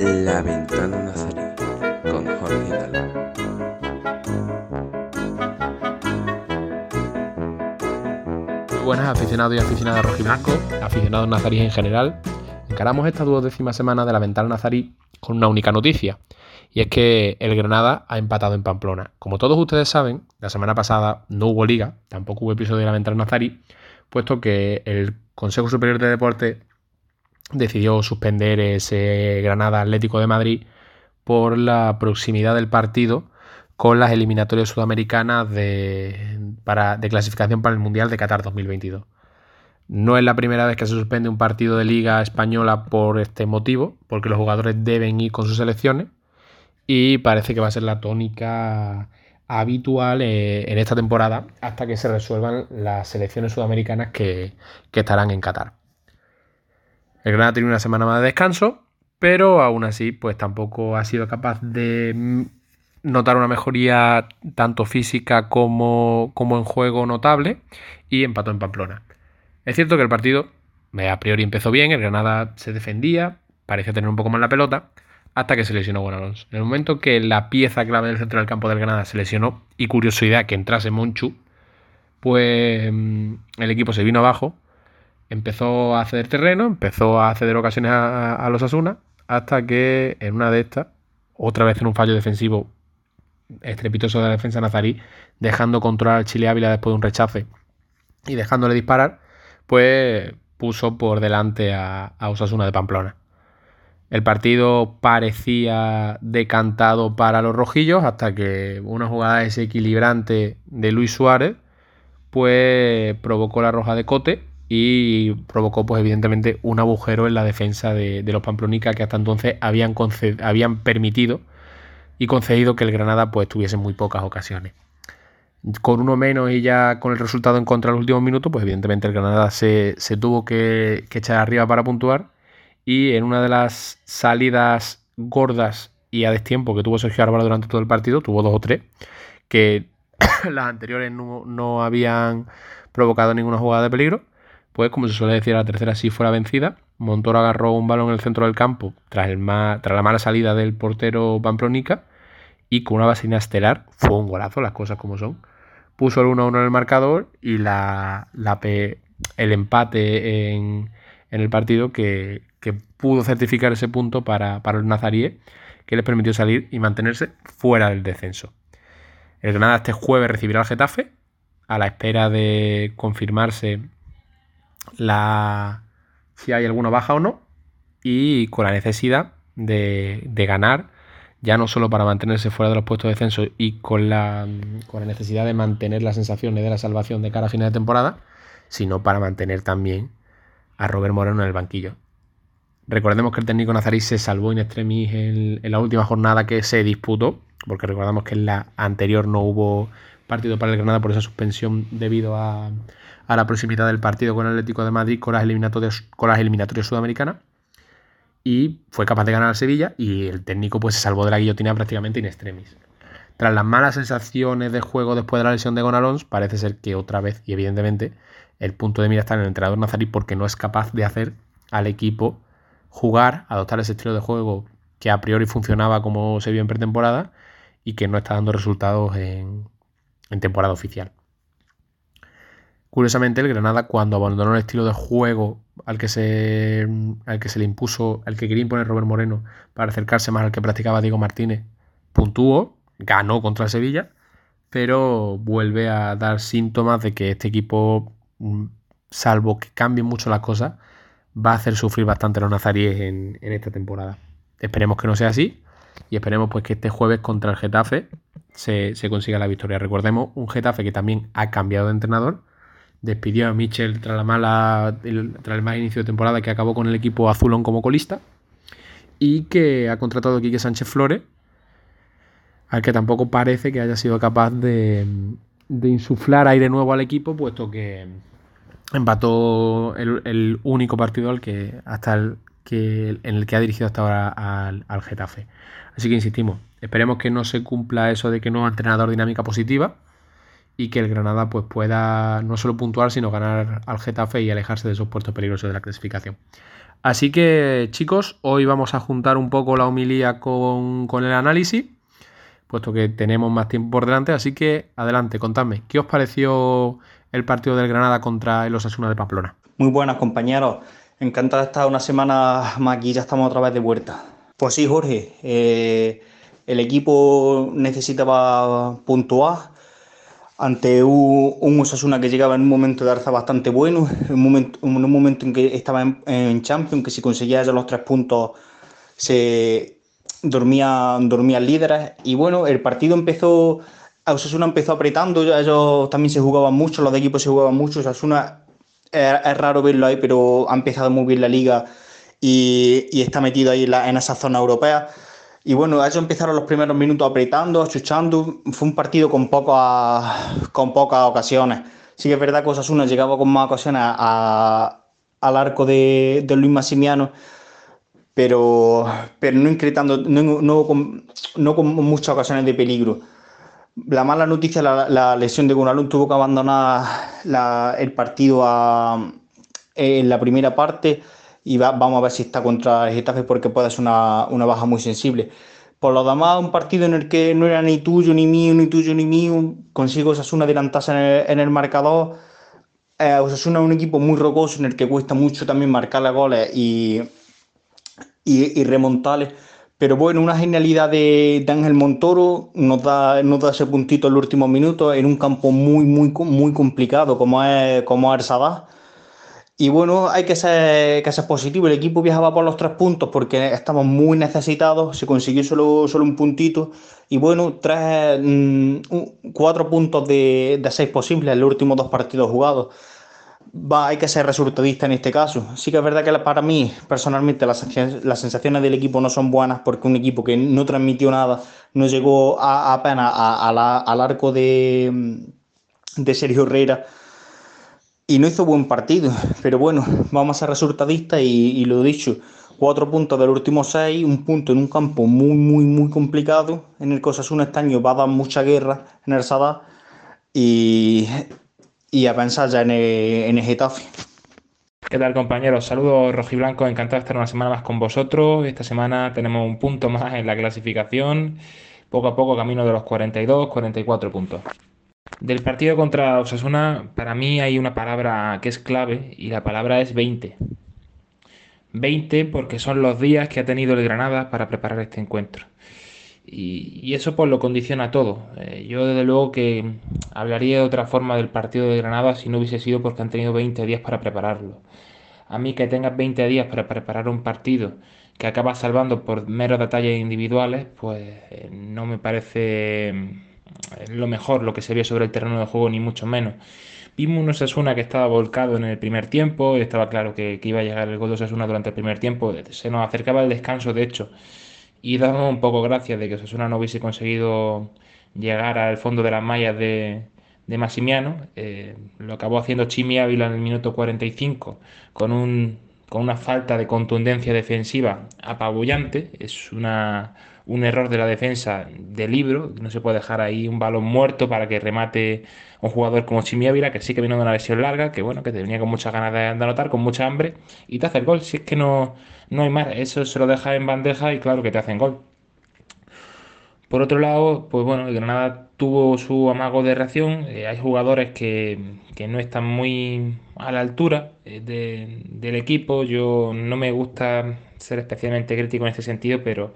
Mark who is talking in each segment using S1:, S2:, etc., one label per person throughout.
S1: La ventana nazarí con Jorge
S2: buenas aficionados y aficionadas rojiblanco, aficionados nazaríes en general. Encaramos esta duodécima semana de la ventana nazarí con una única noticia, y es que el Granada ha empatado en Pamplona. Como todos ustedes saben, la semana pasada no hubo liga, tampoco hubo episodio de la ventana nazarí, puesto que el Consejo Superior de Deporte decidió suspender ese Granada Atlético de Madrid por la proximidad del partido con las eliminatorias sudamericanas de, para, de clasificación para el Mundial de Qatar 2022. No es la primera vez que se suspende un partido de liga española por este motivo, porque los jugadores deben ir con sus selecciones y parece que va a ser la tónica habitual eh, en esta temporada hasta que se resuelvan las selecciones sudamericanas que, estarán en Qatar. El Granada tiene una semana más de descanso, pero aún así, pues tampoco ha sido capaz de mm, notar una mejoría tanto física como, como en juego notable y empató en Pamplona. Es cierto que el partido a priori empezó bien, el Granada se defendía, parecía tener un poco más la pelota, hasta que se lesionó Juan Alonso. En el momento que la pieza clave del centro del campo del Granada se lesionó, y curiosidad que entrase Monchu, pues mm, el equipo se vino abajo, empezó a ceder terreno, empezó a ceder ocasiones a, los Asuna, hasta que en una de estas, otra vez en un fallo defensivo estrepitoso de la defensa nazarí, dejando controlar al Chile Ávila después de un rechace y dejándole disparar, pues puso por delante a, a Osasuna de Pamplona. El partido parecía decantado para los rojillos hasta que una jugada desequilibrante de Luis Suárez pues provocó la roja de Cote y provocó pues evidentemente un agujero en la defensa de, los Pamplonica que hasta entonces habían, habían permitido y concedido que el Granada pues tuviese muy pocas ocasiones. Con uno menos y ya con el resultado en contra en los últimos minutos, pues evidentemente el Granada se, tuvo que, que echar arriba para puntuar y en una de las salidas gordas y a destiempo que tuvo Sergio Álvaro durante todo el partido, tuvo dos o tres, que las anteriores no, habían provocado ninguna jugada de peligro, pues como se suele decir, la tercera sí fuera vencida. Montoro agarró un balón en el centro del campo tras, el tras la mala salida del portero Pamplonica y con una vasina estelar, fue un golazo, las cosas como son. Puso el 1-1 en el marcador y la, el empate en, en el partido que, pudo certificar ese punto para, para los nazaríes, que les permitió salir y mantenerse fuera del descenso. El Granada este jueves recibirá al Getafe, a la espera de confirmarse la, si hay alguna baja o no, y con la necesidad de, de ganar, ya no solo para mantenerse fuera de los puestos de descenso y con la, con la necesidad de mantener las sensaciones de la salvación de cara a final de temporada, sino para mantener también a Robert Moreno en el banquillo. Recordemos que el técnico nazarí se salvó in extremis en, la última jornada que se disputó, porque recordamos que en la anterior no hubo partido para el Granada por esa suspensión debido a, la proximidad del partido con el Atlético de Madrid con las eliminatorias, sudamericanas. Y fue capaz de ganar al Sevilla y el técnico pues se salvó de la guillotina prácticamente in extremis. Tras las malas sensaciones de juego después de la lesión de Gonalons, parece ser que otra vez, y evidentemente, el punto de mira está en el entrenador nazarí porque no es capaz de hacer al equipo jugar, adoptar ese estilo de juego que a priori funcionaba como se vio en pretemporada y que no está dando resultados en, temporada oficial. Curiosamente, el Granada, cuando abandonó el estilo de juego al que se, al que se le impuso, al que quería imponer Robert Moreno para acercarse más al que practicaba Diego Martínez, puntuó, ganó contra el Sevilla, pero vuelve a dar síntomas de que este equipo, salvo que cambien mucho las cosas, va a hacer sufrir bastante a los nazaríes en, esta temporada. Esperemos que no sea así y esperemos pues que este jueves contra el Getafe se, consiga la victoria. Recordemos un Getafe que también ha cambiado de entrenador. Despidió a Michel tras, la mala, el, tras el mal inicio de temporada que acabó con el equipo azulón como colista. Y que ha contratado a Quique Sánchez Flores, al que tampoco parece que haya sido capaz de, de insuflar aire nuevo al equipo, puesto que, empató el, único partido al que, hasta el que, en el que ha dirigido hasta ahora al, al, Getafe. Así que insistimos, esperemos que no se cumpla eso de que no ha entrenador dinámica positiva y que el Granada pues, pueda no solo puntuar, sino ganar al Getafe y alejarse de esos puestos peligrosos de la clasificación. Así que chicos, hoy vamos a juntar un poco la homilía con, con el análisis, puesto que tenemos más tiempo por delante, así que adelante, contadme, ¿qué os pareció el partido del Granada contra el Osasuna de Pamplona?
S3: Muy buenas compañeros, encantado de estar una semana más aquí, ya estamos otra vez de vuelta. Pues sí, Jorge, eh, el equipo necesitaba puntuar ante un, un, Osasuna que llegaba en un momento de alza bastante bueno, en un momento, en que estaba en, Champions, que si conseguía ya los tres puntos se dormían, dormían líderes. Y bueno, el partido empezó, Osasuna empezó apretando, ellos también se jugaban mucho, los de equipo se jugaban mucho, Osasuna es, es raro verlo ahí, pero ha empezado muy bien la liga y, y está metido ahí en, la, en esa zona europea. Y bueno, ellos empezaron los primeros minutos apretando, achuchando. Fue un partido con pocas, con pocas ocasiones. Sí que es verdad que Osasuna llegaba con más ocasiones a, al arco de, de, Luis Massimiano, pero, pero no, incretando, no, no, con, no con muchas ocasiones de peligro. La mala noticia, la, la lesión de Gunalun tuvo que abandonar el partido en la primera parte y va, vamos a ver si está contra el Getafe porque puede ser una, una, baja muy sensible. Por lo demás, un partido en el que no era ni tuyo, ni mío, ni tuyo, ni mío, consigo Osasuna adelantarse en el, en el marcador. Eh, Osasuna es un equipo muy rocoso en el que cuesta mucho también marcarle goles y, y, y remontarles. Pero bueno, una genialidad de, de, Ángel Montoro nos da, ese puntito en los últimos minutos en un campo muy, muy, muy complicado como es, como es y bueno, hay que ser, positivo. El equipo viajaba por los tres puntos porque estamos muy necesitados. Se consiguió solo, un puntito. Y bueno, tres, mmm, cuatro puntos de, de, seis posibles en los últimos dos partidos jugados. Va, hay que ser resultadista en este caso. Sí que es verdad que para mí, personalmente, las, las sensaciones del equipo no son buenas porque un equipo que no transmitió nada, no llegó a, apenas a, a la, al arco de, de Sergio Herrera y no hizo buen partido, pero bueno, vamos a ser resultadistas y, y, lo dicho, cuatro puntos del último seis, un punto en un campo muy, muy, muy complicado, en el que Osasuna este año va a dar mucha guerra en el Sadá y, y a pensar ya en el, en el Getafe.
S4: ¿Qué tal compañeros? Saludos rojiblancos, encantado de estar una semana más con vosotros. Esta semana tenemos un punto más en la clasificación, poco a poco camino de los 42, 44 puntos. Del partido contra Osasuna, para mí hay una palabra que es clave y la palabra es 20. 20 porque son los días que ha tenido el Granada para preparar este encuentro. Y, eso pues lo condiciona todo. Eh, yo desde luego que hablaría de otra forma del partido de Granada si no hubiese sido porque han tenido 20 días para prepararlo. A mí que tengas 20 días para preparar un partido que acaba salvando por meros detalles individuales, pues eh, no me parece lo mejor, lo que se vio sobre el terreno de juego, ni mucho menos. Vimos un Osasuna que estaba volcado en el primer tiempo, estaba claro que, que, iba a llegar el gol de Osasuna durante el primer tiempo, se nos acercaba el descanso, de hecho, y damos un poco gracias de que Osasuna no hubiese conseguido llegar al fondo de las mallas de, de Massimiano. Eh, lo acabó haciendo Chimi Ávila en el minuto 45 con, un, con una falta de contundencia defensiva apabullante. Es una un error de la defensa de libro, no se puede dejar ahí un balón muerto para que remate un jugador como Chimi Ávila, que sí que vino de una lesión larga, que bueno, que venía con muchas ganas de, anotar, con mucha hambre, y te hace el gol. Si es que no, no hay más, eso se lo deja en bandeja y claro que te hacen gol. Por otro lado, pues bueno, el Granada tuvo su amago de reacción. Eh, hay jugadores que, que, no están muy a la altura eh, de, del equipo. Yo no me gusta ser especialmente crítico en este sentido, pero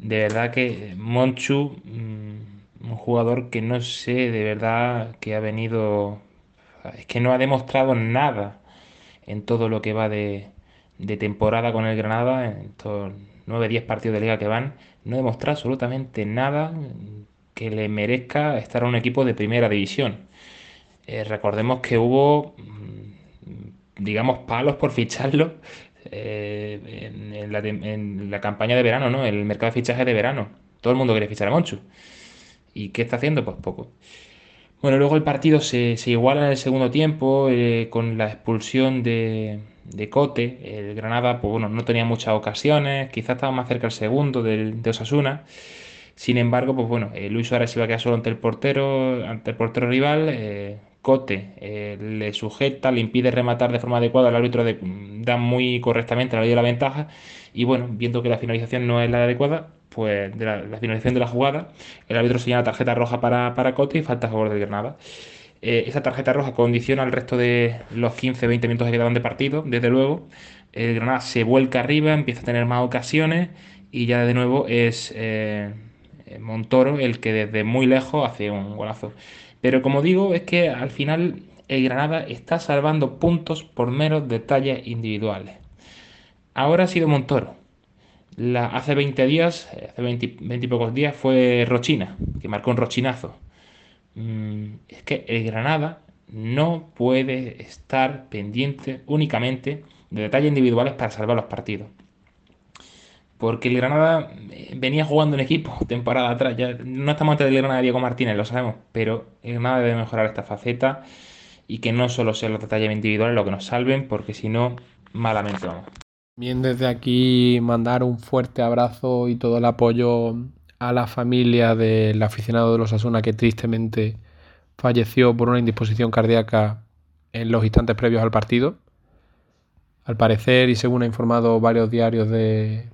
S4: de verdad que Monchu, mm, un jugador que no sé de verdad que ha venido, es que no ha demostrado nada en todo lo que va de, temporada con el Granada, en estos 9-10 partidos de liga que van, no ha demostrado absolutamente nada que le merezca estar a un equipo de primera división. Eh, recordemos que hubo, mm, digamos, palos por ficharlo eh, en, la, en, la, campaña de verano, ¿no? El mercado de fichaje de verano. Todo el mundo quiere fichar a Monchu. ¿Y qué está haciendo? Pues poco. Bueno, luego el partido se, se iguala en el segundo tiempo eh, con la expulsión de, de, Cote. El Granada, pues bueno, no tenía muchas ocasiones. Quizás estaba más cerca el segundo del, de Osasuna. Sin embargo, pues bueno, eh, Luis Suárez se va a quedar solo ante el portero, ante el portero rival. Cote eh, le sujeta, le impide rematar de forma adecuada, el árbitro da muy correctamente la ley de la ventaja y bueno, viendo que la finalización no es la adecuada, pues de la, finalización de la jugada, el árbitro señala tarjeta roja para, para Cote y falta a favor del Granada. Eh, esa tarjeta roja condiciona el resto de los 15-20 minutos que quedaban de partido, desde luego. El Granada se vuelca arriba, empieza a tener más ocasiones y ya de nuevo es eh, Montoro el que desde muy lejos hace un golazo. Pero como digo, es que al final el Granada está salvando puntos por meros detalles individuales. Ahora ha sido Montoro. La, hace 20 días, hace 20, y pocos días, fue Rochina, que marcó un rochinazo. Mm, es que el Granada no puede estar pendiente únicamente de detalles individuales para salvar los partidos porque el Granada eh, venía jugando en equipo temporada atrás. No estamos ante el Granada Diego Martínez, lo sabemos, pero el Granada debe mejorar esta faceta y que no solo sean los detalles individuales lo que nos salven, porque si no, malamente vamos.
S2: Bien, desde aquí mandar un fuerte abrazo y todo el apoyo a la familia del aficionado de los Asuna que tristemente falleció por una indisposición cardíaca en los instantes previos al partido. Al parecer, y según ha informado varios diarios de,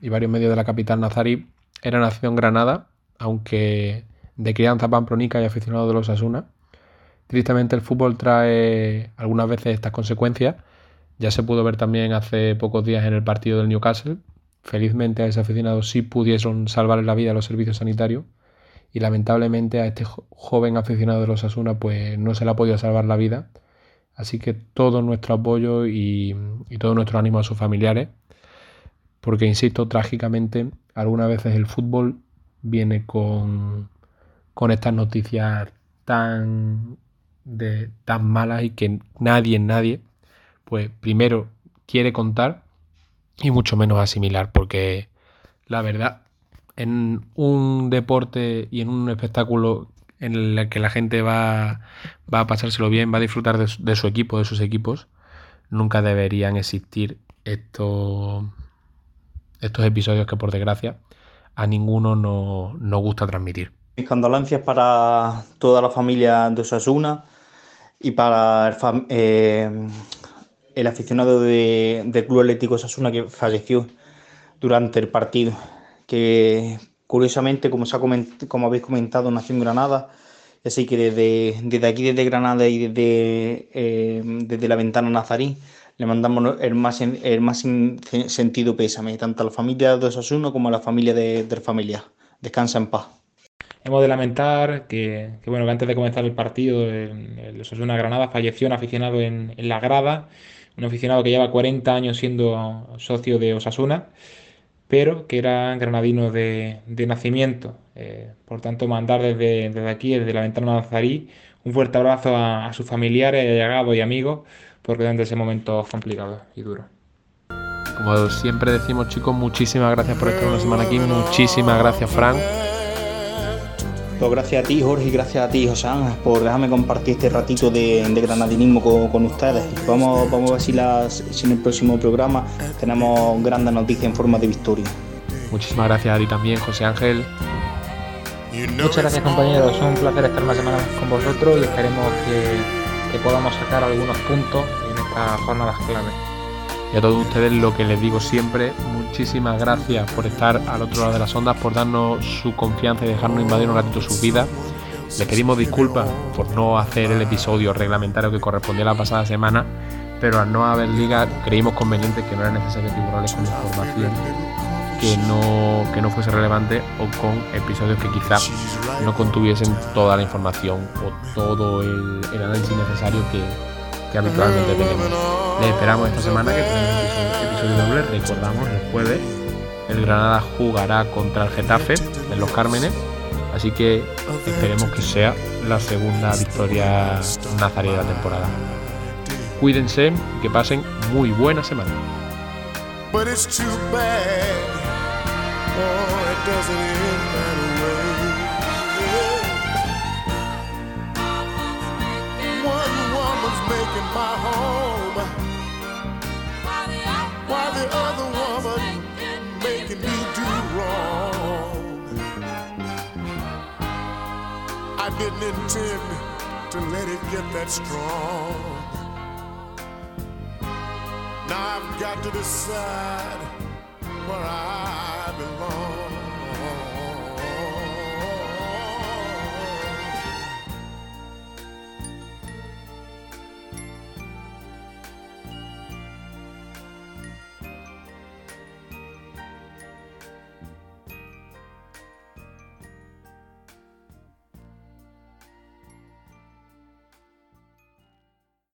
S2: y varios medios de la capital nazarí, era nacido en Granada, aunque de crianza pampronica y aficionado de los Asuna. Tristemente el fútbol trae algunas veces estas consecuencias. Ya se pudo ver también hace pocos días en el partido del Newcastle. Felizmente a ese aficionado sí pudieron salvar la vida a los servicios sanitarios y lamentablemente a este joven aficionado de los Asuna pues no se le ha podido salvar la vida. Así que todo nuestro apoyo y, y todo nuestro ánimo a sus familiares porque, insisto, trágicamente, algunas veces el fútbol viene con, con estas noticias tan, de, tan malas y que nadie, nadie, pues primero quiere contar y mucho menos asimilar, porque la verdad, en un deporte y en un espectáculo en el que la gente va, va a pasárselo bien, va a disfrutar de, de su equipo, de sus equipos, nunca deberían existir estos estos episodios que por desgracia a ninguno nos gusta transmitir.
S3: Mis condolencias para toda la familia de Osasuna y para el, eh, aficionado del Club Atlético Osasuna que falleció durante el partido, que curiosamente, como, se ha como habéis comentado, nació en Granada, así que desde, desde aquí, desde Granada y desde, eh, desde la ventana nazarí, le mandamos el más, el más sentido pésame, tanto a la familia de Osasuna como a la familia de, de familia. Descansa en paz.
S4: Hemos de lamentar que, bueno, que antes de comenzar el partido, el, Osasuna Granada falleció un aficionado en, la grada, un aficionado que lleva 40 años siendo socio de Osasuna, pero que era granadino de, nacimiento. Eh, por tanto, mandar desde, desde, aquí, desde la ventana Nazarí, un fuerte abrazo a, a sus familiares, allegados y amigos porque durante ese momento complicado y duro.
S2: Como siempre decimos chicos, muchísimas gracias por estar una semana aquí, muchísimas gracias Frank.
S3: Pues gracias a ti Jorge y gracias a ti José por dejarme compartir este ratito de, granadinismo con, ustedes. Vamos, vamos a ver si, las, si en el próximo programa tenemos grandes noticias en forma de victoria.
S2: Muchísimas gracias a ti también José Ángel.
S5: Muchas gracias compañeros, es un placer estar una semana con vosotros y esperemos que que podamos sacar algunos puntos en estas jornadas clave.
S2: Y a todos ustedes lo que les digo siempre, muchísimas gracias por estar al otro lado de las ondas, por darnos su confianza y dejarnos invadir un ratito sus vidas. Les pedimos disculpas por no hacer el episodio reglamentario que correspondía la pasada semana, pero al no haber liga creímos conveniente que no era necesario tiburarles con información que no, que no fuese relevante o con episodios que quizás no contuviesen toda la información o todo el, análisis necesario que, habitualmente tenemos. Les esperamos esta semana que tenemos un episodio doble. Recordamos el jueves el Granada jugará contra el Getafe en los Cármenes. Así que esperemos que sea la segunda victoria nazarí de la temporada. Cuídense y que pasen muy buena semana. Oh, it doesn't end that way. One woman's making my home, while the other woman making me do wrong.
S6: I didn't intend to let it get that strong. Now I've got to decide where I belong.